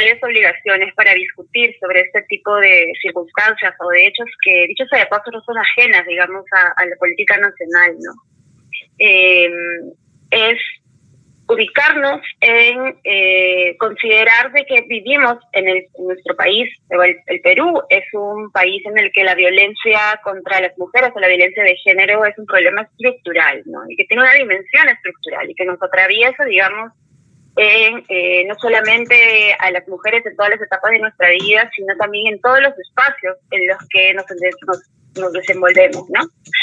principales obligaciones para discutir sobre este tipo de circunstancias o de hechos que, dicho sea de paso, no son ajenas, digamos, a, la política nacional, ¿no? Eh, es ubicarnos en eh, considerar de que vivimos en, el, nuestro país, el, Perú es un país en el que la violencia contra las mujeres o la violencia de género es un problema estructural, ¿no? Y que tiene una dimensión estructural y que nos atraviesa, digamos, en, eh, no solamente a las mujeres en todas las etapas de nuestra vida, sino también en todos los espacios en los que nos, nos desenvolvemos, ¿no?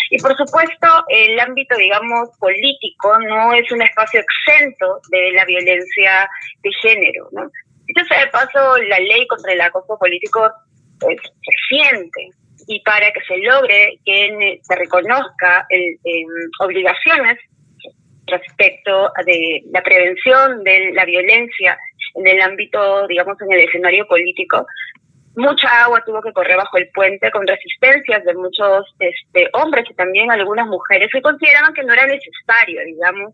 Y por supuesto, el ámbito, digamos, político no es un espacio exento de la violencia de género, ¿no? Entonces, de paso, la ley contra el acoso político es reciente y para que se logre que se reconozca el, obligaciones respecto de la prevención de la violencia en el ámbito, digamos, en el escenario político, mucha agua tuvo que correr bajo el puente con resistencias de muchos este, hombres y también algunas mujeres que consideraban que no era necesario, digamos,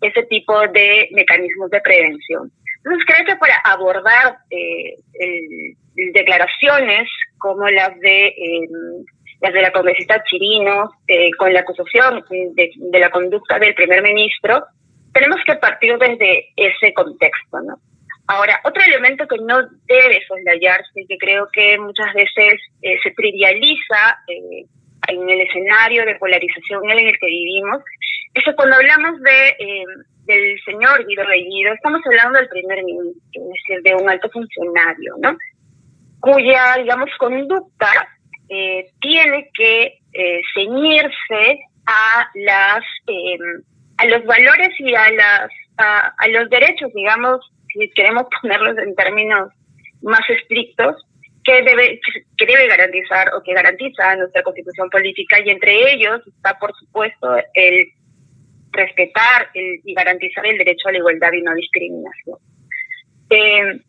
ese tipo de mecanismos de prevención. Entonces creo que para abordar eh, declaraciones como las de em, las de la congresista Chirino eh, con la acusación de, de la conducta del primer ministro, tenemos que partir desde ese contexto, ¿no? Ahora, otro elemento que no debe soslayarse, que creo que muchas veces eh, se trivializa eh, en el escenario de polarización en el que vivimos, es que cuando hablamos de, eh, del señor Guido Bellido, estamos hablando del primer ministro, es decir, de un alto funcionario, ¿no? Cuya, digamos, conducta tiene que ceñirse a las a los valores y a las a los derechos, digamos, si queremos ponerlos en términos más estrictos, que debe, que debe garantizar o que garantiza nuestra constitución política y entre ellos está, por supuesto, el respetar y garantizar el derecho a la igualdad y no discriminación. Eh,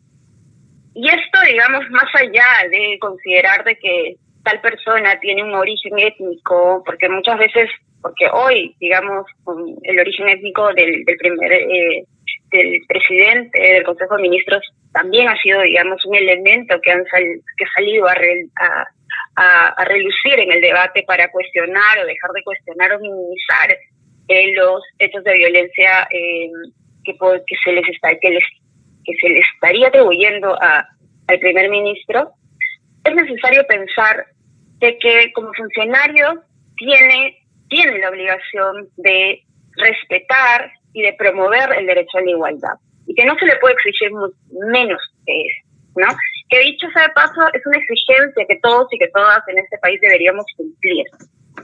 y esto, digamos, más allá de considerar de que tal persona tiene un origen étnico, porque muchas veces, porque hoy, digamos, el origen étnico del, del primer eh, del presidente del Consejo de Ministros también ha sido, digamos, un elemento que, han que ha salido a, a, relucir en el debate para cuestionar o dejar de cuestionar o minimizar eh, los hechos de violencia eh, que, que, se les está, que, les, que se les estaría atribuyendo a, al primer ministro, es necesario pensar de que como funcionario tiene, tiene la obligación de respetar y de promover el derecho a la igualdad. Y que no se le puede exigir menos que eso, ¿no? Que dicho sea de paso, es una exigencia que todos y que todas en este país deberíamos cumplir.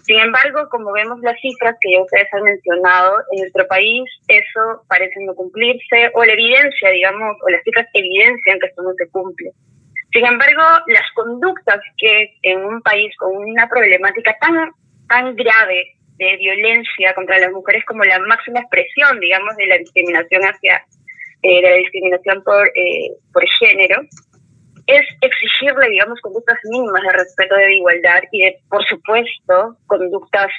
Sin embargo, como vemos las cifras que ya ustedes han mencionado, en nuestro país eso parece no cumplirse, o la evidencia, digamos, o las cifras evidencian que esto no se cumple. Sin embargo, las conductas que en un país con una problemática tan, tan grave de violencia contra las mujeres como la máxima expresión, digamos, de la discriminación hacia, eh, de la discriminación por, eh, por género, es exigirle, digamos, conductas mínimas de respeto de igualdad y de, por supuesto, conductas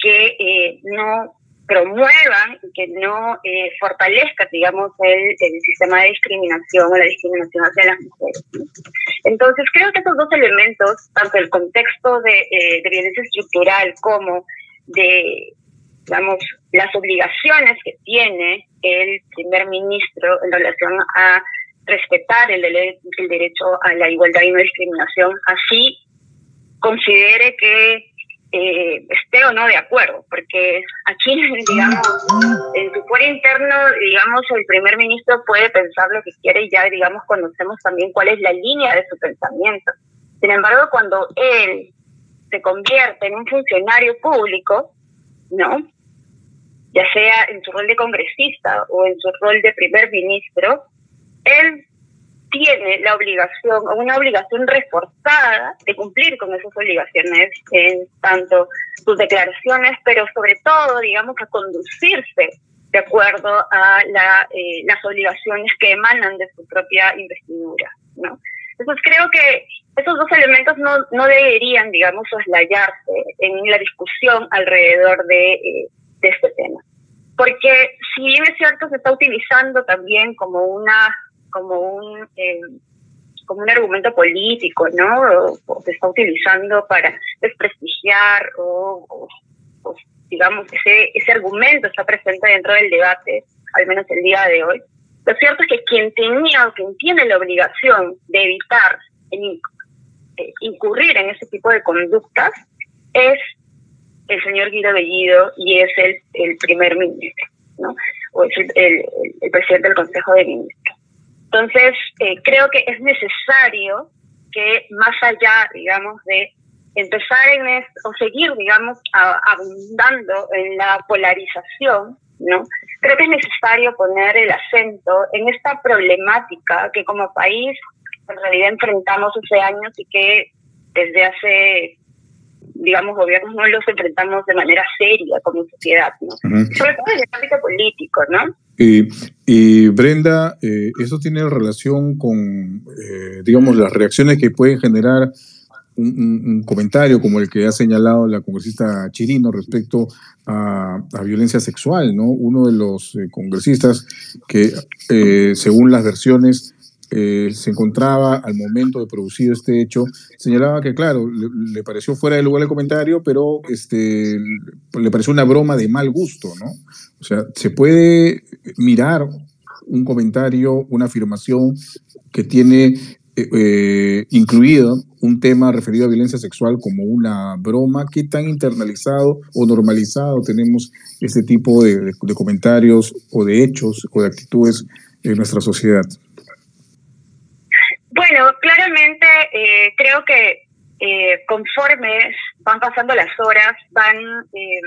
que eh, no promuevan y que no eh, fortalezcan, digamos, el, el, sistema de discriminación o la discriminación hacia las mujeres. Entonces, creo que estos dos elementos, tanto el contexto de, de violencia estructural como de, digamos, las obligaciones que tiene el primer ministro en relación a respetar el, el derecho a la igualdad y no discriminación, así considere que eh, esté o no de acuerdo, porque aquí, digamos, en su fuero interno, digamos, el primer ministro puede pensar lo que quiere y ya, digamos, conocemos también cuál es la línea de su pensamiento. Sin embargo, cuando él se convierte en un funcionario público, ¿no? Ya sea en su rol de congresista o en su rol de primer ministro, él tiene la obligación, o una obligación reforzada de cumplir con esas obligaciones en tanto sus declaraciones, pero sobre todo, digamos, a conducirse de acuerdo a la, eh, las obligaciones que emanan de su propia investidura, ¿no? Entonces creo que esos dos elementos no, no deberían, digamos, soslayarse en la discusión alrededor de, eh, este tema. Porque si bien es cierto, se está utilizando también como una como un eh, como un argumento político, ¿no? O, se está utilizando para desprestigiar o, digamos, ese, ese argumento está presente dentro del debate, al menos el día de hoy. Lo cierto es que quien tenía o quien tiene la obligación de evitar eh, incurrir en ese tipo de conductas es el señor Guido Bellido y es el, el primer ministro, ¿no? O es el, el presidente del Consejo de Ministros. Entonces, eh, creo que es necesario que más allá, digamos, de empezar en esto, o seguir, digamos, abundando en la polarización, ¿no? Creo que es necesario poner el acento en esta problemática que como país en realidad enfrentamos hace años y que desde hace digamos, gobiernos no los enfrentamos de manera seria como sociedad, ¿no? Sobre todo en el ámbito político, ¿no? Y Brenda, eh, ¿eso tiene relación con, eh, digamos, las reacciones que pueden generar un, comentario como el que ha señalado la congresista Chirino respecto a, violencia sexual, ¿no? Uno de los eh, congresistas que, según las versiones, eh, se encontraba al momento de producir este hecho, señalaba que, claro, le, pareció fuera de lugar el comentario, pero este, le pareció una broma de mal gusto, ¿no? O sea, se puede mirar un comentario, una afirmación que tiene eh, eh, incluido un tema referido a violencia sexual como una broma, ¿qué tan internalizado o normalizado tenemos este tipo de comentarios o de hechos o de actitudes en nuestra sociedad? Bueno, claramente eh, creo que eh, conforme van pasando las horas, van eh,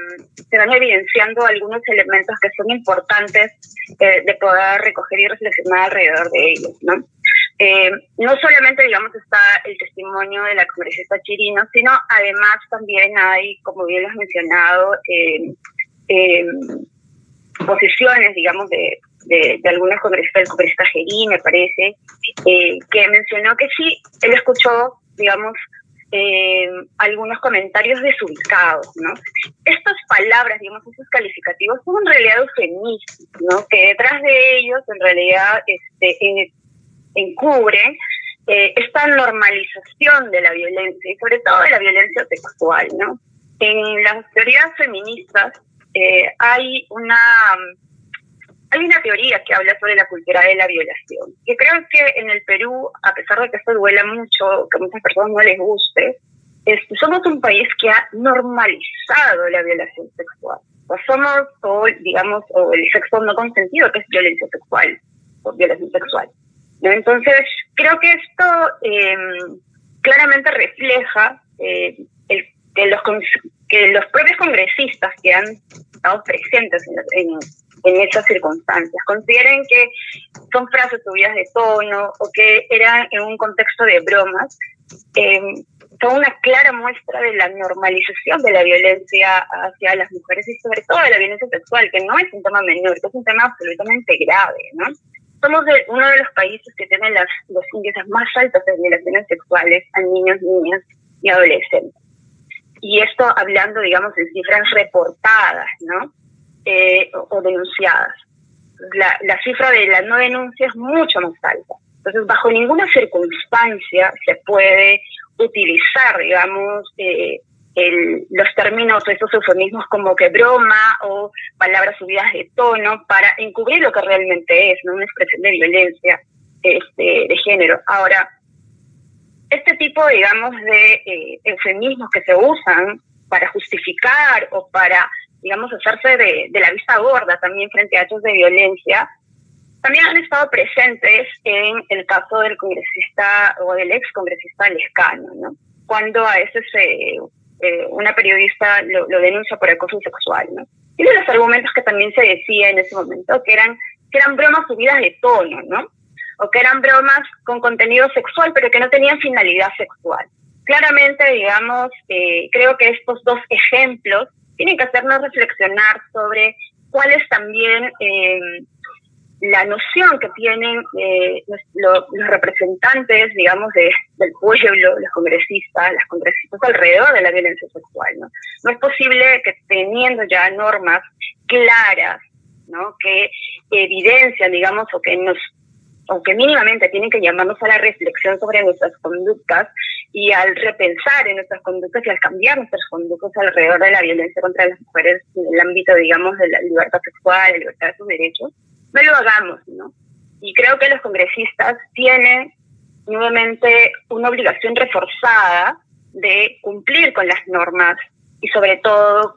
se van evidenciando algunos elementos que son importantes de poder recoger y reflexionar alrededor de ellos, ¿no? no solamente, digamos, está el testimonio de la congresista Chirino, sino además también hay, como bien lo has mencionado, posiciones, digamos, de, de, de algunos congresistas, el congresista Gerí, me parece, eh, que mencionó que sí, él escuchó, digamos, eh, algunos comentarios desubicados, ¿no? Estas palabras, digamos, esos calificativos son en realidad eufemismos, ¿no? Que detrás de ellos, en realidad, este, encubren eh, esta normalización de la violencia y sobre todo de la violencia sexual, ¿no? En las teorías feministas hay una hay una teoría que habla sobre la cultura de la violación, que creo que en el Perú, a pesar de que esto duela mucho, que a muchas personas no les guste, este, somos un país que ha normalizado la violación sexual. O somos, o, digamos, o el sexo no consentido, que es violencia sexual, o violación sexual. Entonces, creo que esto em, claramente refleja eh, el, que, los, que los propios congresistas que han estado presentes en, en en esas circunstancias. Consideren que son frases subidas de tono o que eran en un contexto de bromas. Eh, son una clara muestra de la normalización de la violencia hacia las mujeres y sobre todo de la violencia sexual, que no es un tema menor, que es un tema absolutamente grave, ¿no? Somos de, uno de los países que tiene las, los índices más altos de violaciones sexuales a niños, niñas y adolescentes. Y esto hablando, digamos, de cifras reportadas, ¿no? Eh, o, denunciadas. La, la cifra de la no denuncia es mucho más alta. Entonces, bajo ninguna circunstancia se puede utilizar, digamos, eh, los términos, estos eufemismos como que broma o palabras subidas de tono para encubrir lo que realmente es, una expresión de violencia este, de género. Ahora, este tipo, digamos, de eh, eufemismos que se usan para justificar o para digamos, hacerse de, de la vista gorda también frente a hechos de violencia, también han estado presentes en el caso del congresista o del ex congresista Lescano, ¿no? Cuando a veces eh, una periodista lo, denuncia por acoso sexual, ¿no? Y de los argumentos que también se decía en ese momento, que eran, que eran bromas subidas de tono, ¿no? O que eran bromas con contenido sexual, pero que no tenían finalidad sexual. Claramente, digamos, eh, creo que estos dos ejemplos tienen que hacernos reflexionar sobre cuál es también eh, la noción que tienen eh, los, representantes, digamos, de, del pueblo, los congresistas, las congresistas alrededor de la violencia sexual. ¿no? no es posible que teniendo ya normas claras, ¿no? que evidencian, digamos, o que nos o que mínimamente tienen que llamarnos a la reflexión sobre nuestras conductas y al repensar en nuestras conductas y al cambiar nuestras conductas alrededor de la violencia contra las mujeres en el ámbito, digamos, de la libertad sexual, la libertad de sus derechos, no lo hagamos, ¿no? Y creo que los congresistas tienen nuevamente una obligación reforzada de cumplir con las normas y sobre todo,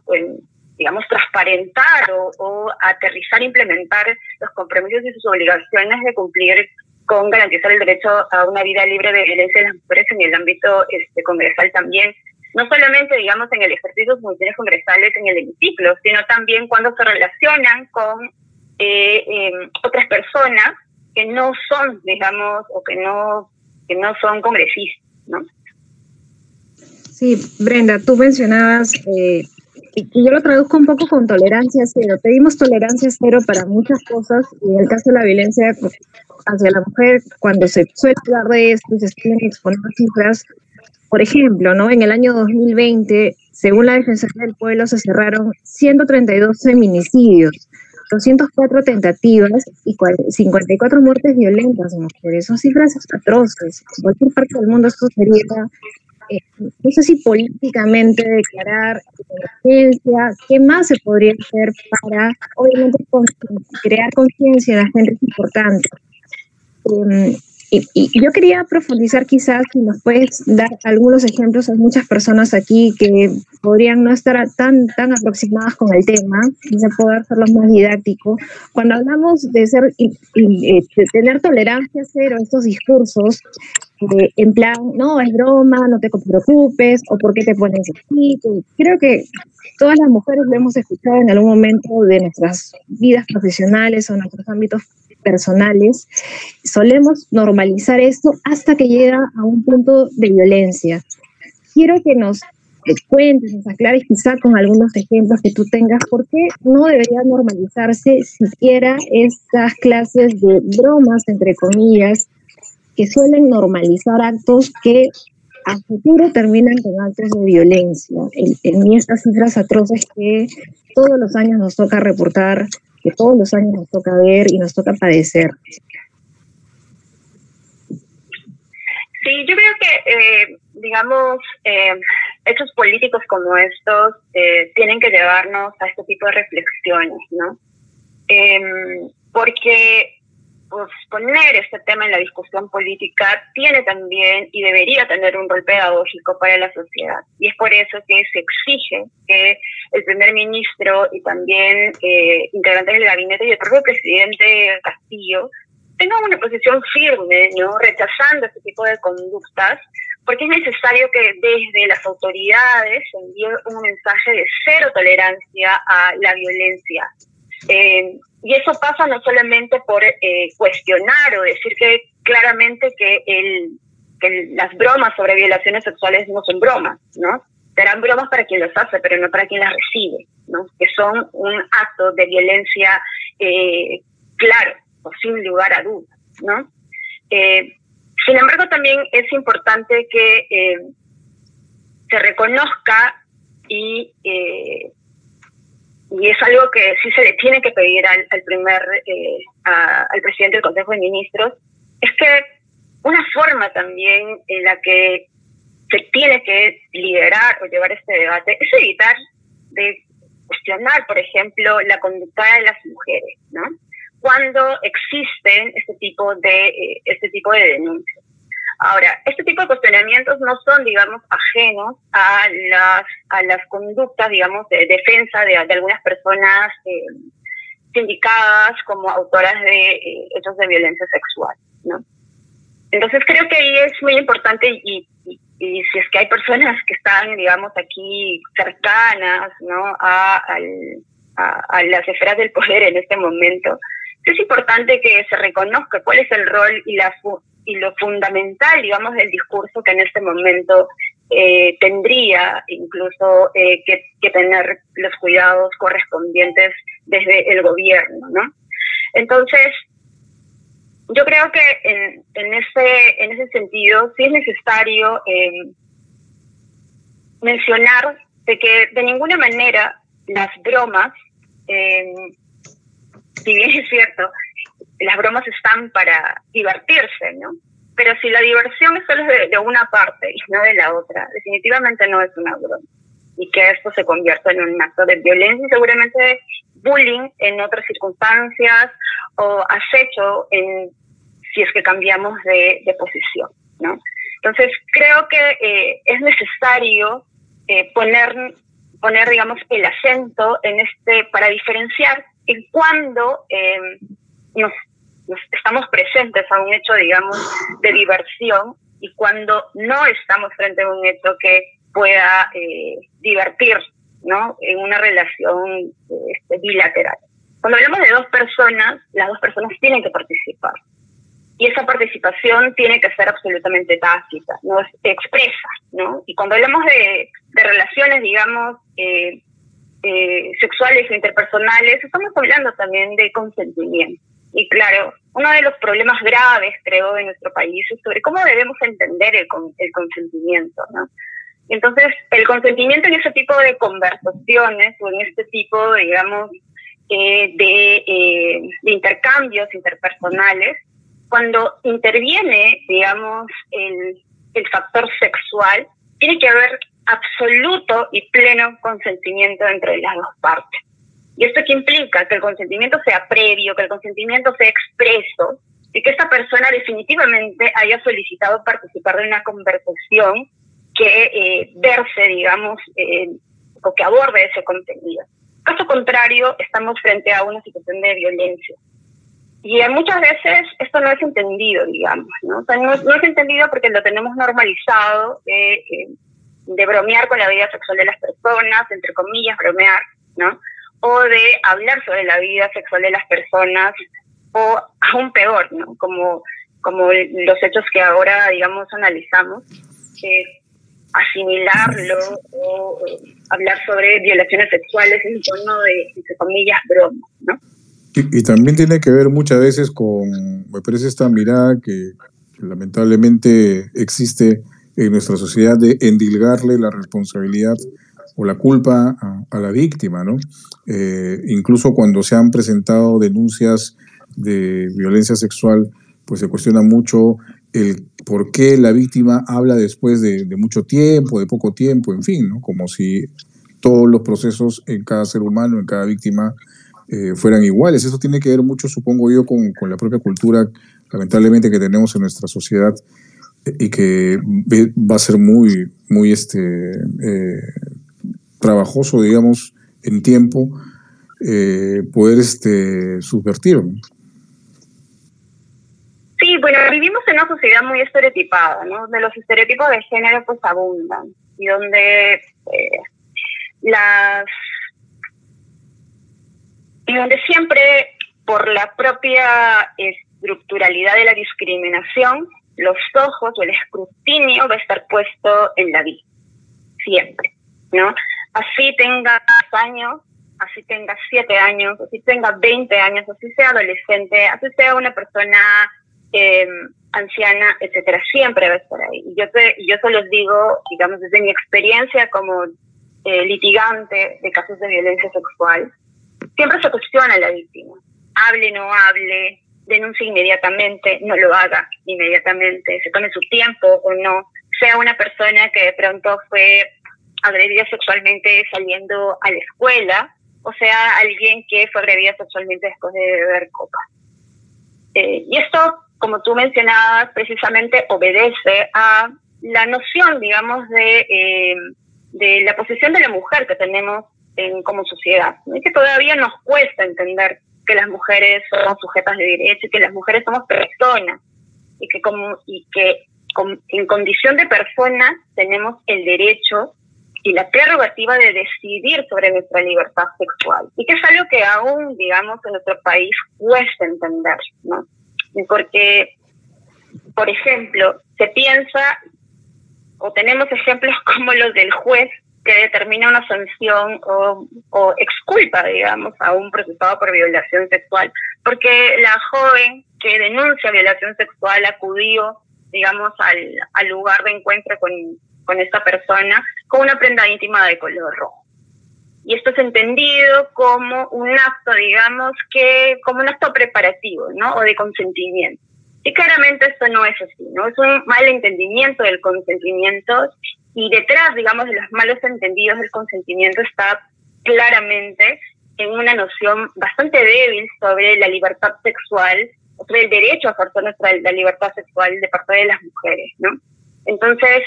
digamos, transparentar o, aterrizar, implementar los compromisos y sus obligaciones de cumplir con garantizar el derecho a una vida libre de violencia de las mujeres en el ámbito este, congresal también, no solamente, digamos, en el ejercicio de funciones congresales en el hemiciclo, sino también cuando se relacionan con eh, em, otras personas que no son, digamos, o que no, que no son congresistas, ¿no? Sí, Brenda, tú mencionabas, eh, y yo lo traduzco un poco con tolerancia cero. Pedimos tolerancia cero para muchas cosas, y en el caso de la violencia hacia la mujer, cuando se suele hablar de esto, se suelen exponer cifras, por ejemplo, ¿no? En el año 2020, según la Defensoría del Pueblo, se cerraron 132 feminicidios, 204 tentativas y 54 muertes violentas en mujeres. Son cifras atroces. En cualquier parte del mundo esto sería, eh, no sé si políticamente declarar emergencia, ¿qué más se podría hacer para, obviamente, crear conciencia en la gente es importante? Um, y, yo quería profundizar quizás si nos puedes dar algunos ejemplos. Hay muchas personas aquí que podrían no estar tan, tan aproximadas con el tema, quizá poder hacerlo más didáctico. Cuando hablamos de, ser, de tener tolerancia cero a estos discursos, eh, en plan, no, es broma, no te preocupes, o por qué te pones así. Creo que todas las mujeres lo hemos escuchado en algún momento de nuestras vidas profesionales o nuestros ámbitos personales, solemos normalizar esto hasta que llega a un punto de violencia. Quiero que nos cuentes, nos aclares quizá con algunos ejemplos que tú tengas, por qué no debería normalizarse siquiera estas clases de bromas, entre comillas, que suelen normalizar actos que a futuro terminan con actos de violencia. En, en estas cifras atroces que todos los años nos toca reportar que todos los años nos toca ver y nos toca padecer. Sí, yo creo que, eh, digamos, eh, hechos políticos como estos eh, tienen que llevarnos a este tipo de reflexiones, ¿no? Em, porque pues, poner este tema en la discusión política tiene también y debería tener un rol pedagógico para la sociedad. Y es por eso que se exige que el primer ministro y también eh, integrantes del gabinete y el propio presidente Castillo tengan una posición firme, ¿no? rechazando este tipo de conductas, porque es necesario que desde las autoridades se envíe un mensaje de cero tolerancia a la violencia. Eh, y eso pasa no solamente por eh, cuestionar o decir que claramente que, el, que las bromas sobre violaciones sexuales no son bromas, ¿no? Serán bromas para quien las hace, pero no para quien las recibe, ¿no? Que son un acto de violencia eh, claro, o sin lugar a dudas, ¿no? Eh, sin embargo, también es importante que se reconozca y y es algo que sí se le tiene que pedir al, primer, eh, al presidente del Consejo de Ministros, es que una forma también en la que se tiene que liderar o llevar este debate es evitar de cuestionar, por ejemplo, la conducta de las mujeres, ¿no? Cuando existen este tipo de eh, este tipo de denuncias. Ahora, este tipo de cuestionamientos no son, digamos, ajenos a las, a las conductas, digamos, de defensa de, algunas personas eh, sindicadas como autoras de eh, hechos de violencia sexual, ¿no? Entonces creo que ahí es muy importante y, y, si es que hay personas que están, digamos, aquí cercanas, ¿no? A, a, a las esferas del poder en este momento, es importante que se reconozca cuál es el rol y la y lo fundamental, digamos, del discurso que en este momento eh, tendría incluso eh, que, tener los cuidados correspondientes desde el gobierno, ¿no? Entonces, yo creo que en, en, ese, en ese sentido sí es necesario eh, mencionar de que de ninguna manera las bromas, si bien es cierto, las bromas están para divertirse, ¿no? Pero si la diversión es solo de, de una parte y no de la otra, definitivamente no es una broma. Y que esto se convierta en un acto de violencia y seguramente bullying en otras circunstancias o acecho en si es que cambiamos de, de posición, ¿no? Entonces, creo que eh, es necesario eh, poner, poner, digamos, el acento en este, para diferenciar en cuando eh, nos, estamos presentes a un hecho, digamos, de diversión y cuando no estamos frente a un hecho que pueda divertir, ¿no? En una relación este, bilateral. Cuando hablamos de dos personas, las dos personas tienen que participar y esa participación tiene que ser absolutamente tácita, no expresa, ¿no? Y cuando hablamos de, relaciones, digamos, eh, eh, sexuales o interpersonales, estamos hablando también de consentimiento. Y claro, uno de los problemas graves, creo, de nuestro país es sobre cómo debemos entender el, el consentimiento, ¿no? Entonces, el consentimiento en ese tipo de conversaciones o en este tipo, digamos, eh, de, de intercambios interpersonales, cuando interviene, digamos, el, el factor sexual, tiene que haber absoluto y pleno consentimiento entre las dos partes. ¿Y esto qué implica? Que el consentimiento sea previo, que el consentimiento sea expreso y que esta persona definitivamente haya solicitado participar de una conversación que eh, verse, digamos, eh, o que aborde ese contenido. Caso contrario, estamos frente a una situación de violencia. Y muchas veces esto no es entendido, digamos, ¿no? O sea, no, es entendido porque lo tenemos normalizado de, eh, de bromear con la vida sexual de las personas, entre comillas, bromear, ¿no? O de hablar sobre la vida sexual de las personas, o aún peor, ¿no? Como, como los hechos que ahora, digamos, analizamos, asimilarlo o hablar sobre violaciones sexuales en tono de, entre comillas, broma, ¿no? Y, también tiene que ver muchas veces con, me parece, esta mirada que, lamentablemente existe en nuestra sociedad de endilgarle la responsabilidad o la culpa a, la víctima, ¿no? Eh, incluso cuando se han presentado denuncias de violencia sexual, pues se cuestiona mucho el por qué la víctima habla después de, mucho tiempo, de poco tiempo, en fin, ¿no? Como si todos los procesos en cada ser humano, en cada víctima, eh, fueran iguales. Eso tiene que ver mucho, supongo yo, con, la propia cultura, lamentablemente, que tenemos en nuestra sociedad eh, y que va a ser muy, muy este, trabajoso, digamos, en tiempo, poder este, subvertir. Sí, bueno, vivimos en una sociedad muy estereotipada, ¿no? Donde los estereotipos de género pues abundan y donde las y donde siempre por la propia estructuralidad de la discriminación, los ojos o el escrutinio va a estar puesto en la vida, siempre, ¿no? Así tenga años, así tenga siete años, así tenga 20 años, así sea adolescente, así sea una persona eh, anciana, etcétera, siempre va a estar ahí. Y yo, te, yo se los digo, digamos, desde mi experiencia como eh, litigante de casos de violencia sexual, siempre se cuestiona a la víctima. Hable, no hable, denuncie inmediatamente, no lo haga inmediatamente, se tome su tiempo o no, sea una persona que de pronto fue agredida sexualmente saliendo a la escuela, o sea alguien que fue agredida sexualmente después de beber copa. Eh, y esto, como tú mencionabas, precisamente obedece a la noción, digamos, de, eh, de la posición de la mujer que tenemos en, como sociedad. Es que todavía nos cuesta entender que las mujeres somos sujetas de derecho y que las mujeres somos personas y que, como, y que en condición de personas tenemos el derecho y la prerrogativa de decidir sobre nuestra libertad sexual. Y que es algo que aún, digamos, en nuestro país cuesta entender, ¿no? Porque, por ejemplo, se piensa, o tenemos ejemplos como los del juez que determina una sanción o, o exculpa, digamos, a un procesado por violación sexual, porque la joven que denuncia violación sexual acudió, digamos, al, al lugar de encuentro con, con esta persona con una prenda íntima de color rojo. y esto es entendido como un acto, digamos, que como un acto preparativo, ¿no? O de consentimiento. Y claramente esto no es así, ¿no? Es un mal entendimiento del consentimiento y detrás, digamos, de los malos entendidos del consentimiento está claramente en una noción bastante débil sobre la libertad sexual, sobre el derecho a ejercer nuestra la libertad sexual de parte de las mujeres, ¿no? Entonces,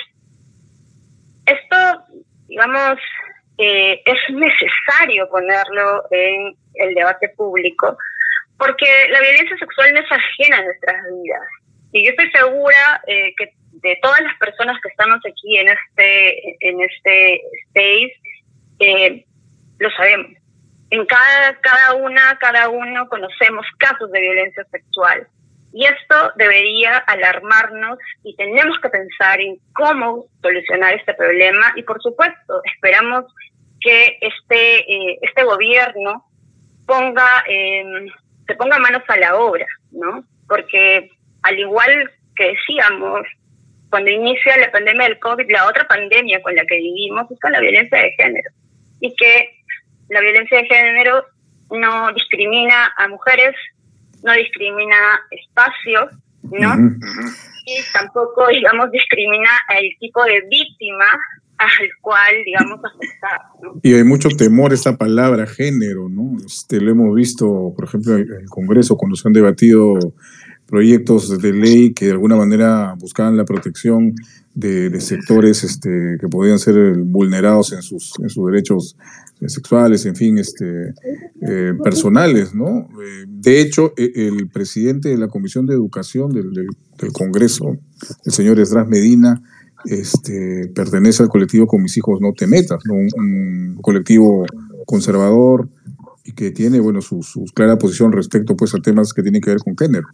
esto, digamos, eh, es necesario ponerlo en el debate público, porque la violencia sexual no es ajena a nuestras vidas. Y yo estoy segura eh, que de todas las personas que estamos aquí en este, en este space, eh, lo sabemos. En cada, cada una, cada uno conocemos casos de violencia sexual. Y esto debería alarmarnos y tenemos que pensar en cómo solucionar este problema. Y por supuesto, esperamos que este, eh, este gobierno ponga, em, se ponga manos a la obra, ¿no? Porque al igual que decíamos, cuando inicia la pandemia del COVID, la otra pandemia con la que vivimos es con la violencia de género. Y que la violencia de género no discrimina a mujeres, no discrimina espacios, ¿no? Y tampoco, digamos, discrimina al tipo de víctima al cual, digamos, afectar. Y hay mucho temor a esta palabra género, ¿no? Este, lo hemos visto, por ejemplo, en el Congreso, cuando se han debatido proyectos de ley que de alguna manera buscaban la protección de, sectores este, que podían ser vulnerados en sus, en sus derechos sexuales, en fin, este, eh, personales, ¿no? Eh, de hecho, e, el presidente de la Comisión de Educación del, del, Congreso, el señor Esdras Medina, este, pertenece al colectivo Con mis hijos no te metas, Un, colectivo conservador y que tiene, bueno, su, su, clara posición respecto pues a temas que tienen que ver con género.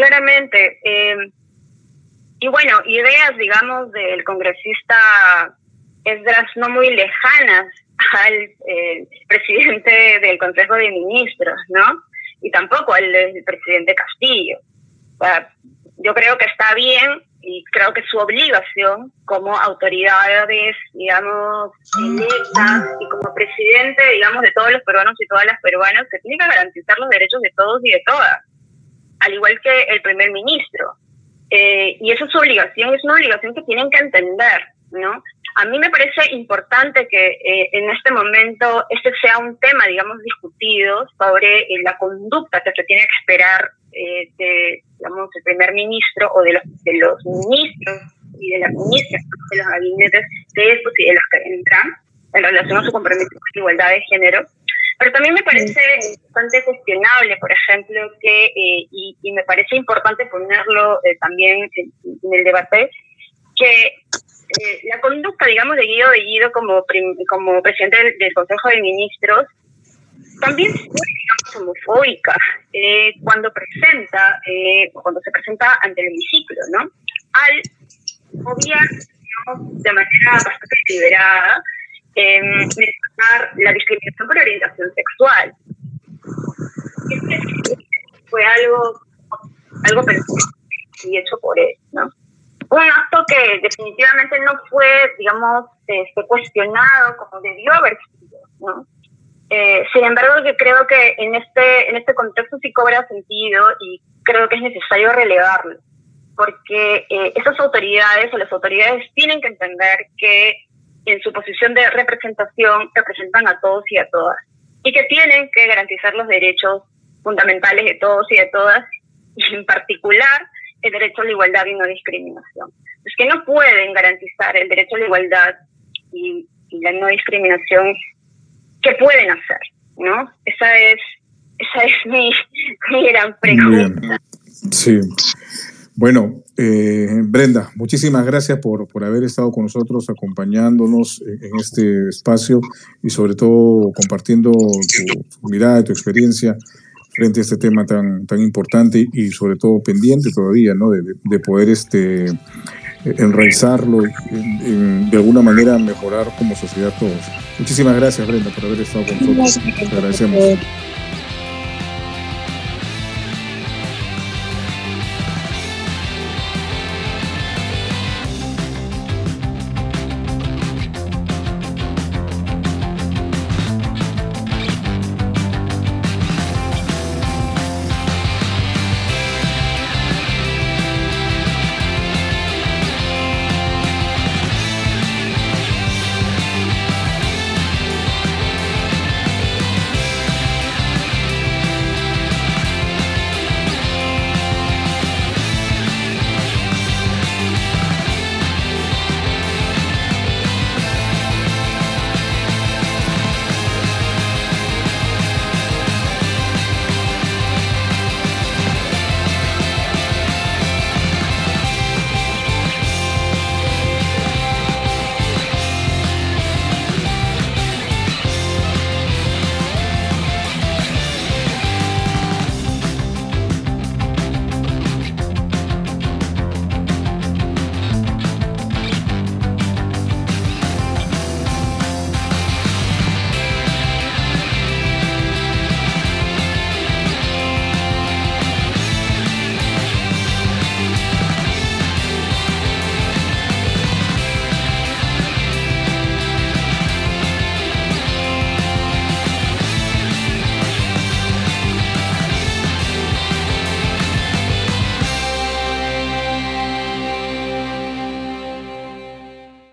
Claramente. Eh, y bueno, ideas, digamos, del congresista Esdras no muy lejanas al eh, presidente del Consejo de Ministros, ¿no? Y tampoco al, presidente Castillo. yo creo que está bien y creo que su obligación como autoridades, digamos, electas y como presidente, digamos, de todos los peruanos y todas las peruanas, que tiene que garantizar los derechos de todos y de todas al igual que el primer ministro. Eh, y esa es su obligación, es una obligación que tienen que entender, ¿no? A mí me parece importante que eh, en este momento este sea un tema, digamos, discutido sobre eh, la conducta que se tiene que esperar de, digamos, el primer ministro o de los, de los ministros y de las ministras de los gabinetes de estos y de los que entran en relación a su compromiso con la igualdad de género pero también me parece bastante cuestionable, por ejemplo, que, eh, y, me parece importante ponerlo eh, también en, el debate, que eh, la conducta, digamos, de Guido Bellido como, como presidente del, Consejo de Ministros también fue, digamos, homofóbica cuando presenta, cuando se presenta ante el hemiciclo, ¿no? Al obviar, de manera bastante deliberada, eh, la discriminación por orientación sexual. fue algo, algo y hecho por él, ¿no? Un acto que definitivamente no fue, digamos, este, cuestionado como debió haber sido, ¿no? Eh, sin embargo, yo creo que en este, en este contexto sí cobra sentido y creo que es necesario relevarlo, porque eh, esas autoridades o las autoridades tienen que entender que en su posición de representación representan a todos y a todas y que tienen que garantizar los derechos fundamentales de todos y de todas y en particular el derecho a la igualdad y no discriminación. Es que no pueden garantizar el derecho a la igualdad y, la no discriminación. ¿Qué pueden hacer? ¿No? Esa es, esa es mi, mi gran pregunta. Sí. Bueno, eh, Brenda, muchísimas gracias por, por haber estado con nosotros, acompañándonos en este espacio y sobre todo compartiendo tu, mirada y tu experiencia frente a este tema tan, tan importante y sobre todo pendiente todavía, ¿no? De, poder este, enraizarlo y de alguna manera mejorar como sociedad todos. Muchísimas gracias, Brenda, por haber estado con nosotros. Te agradecemos.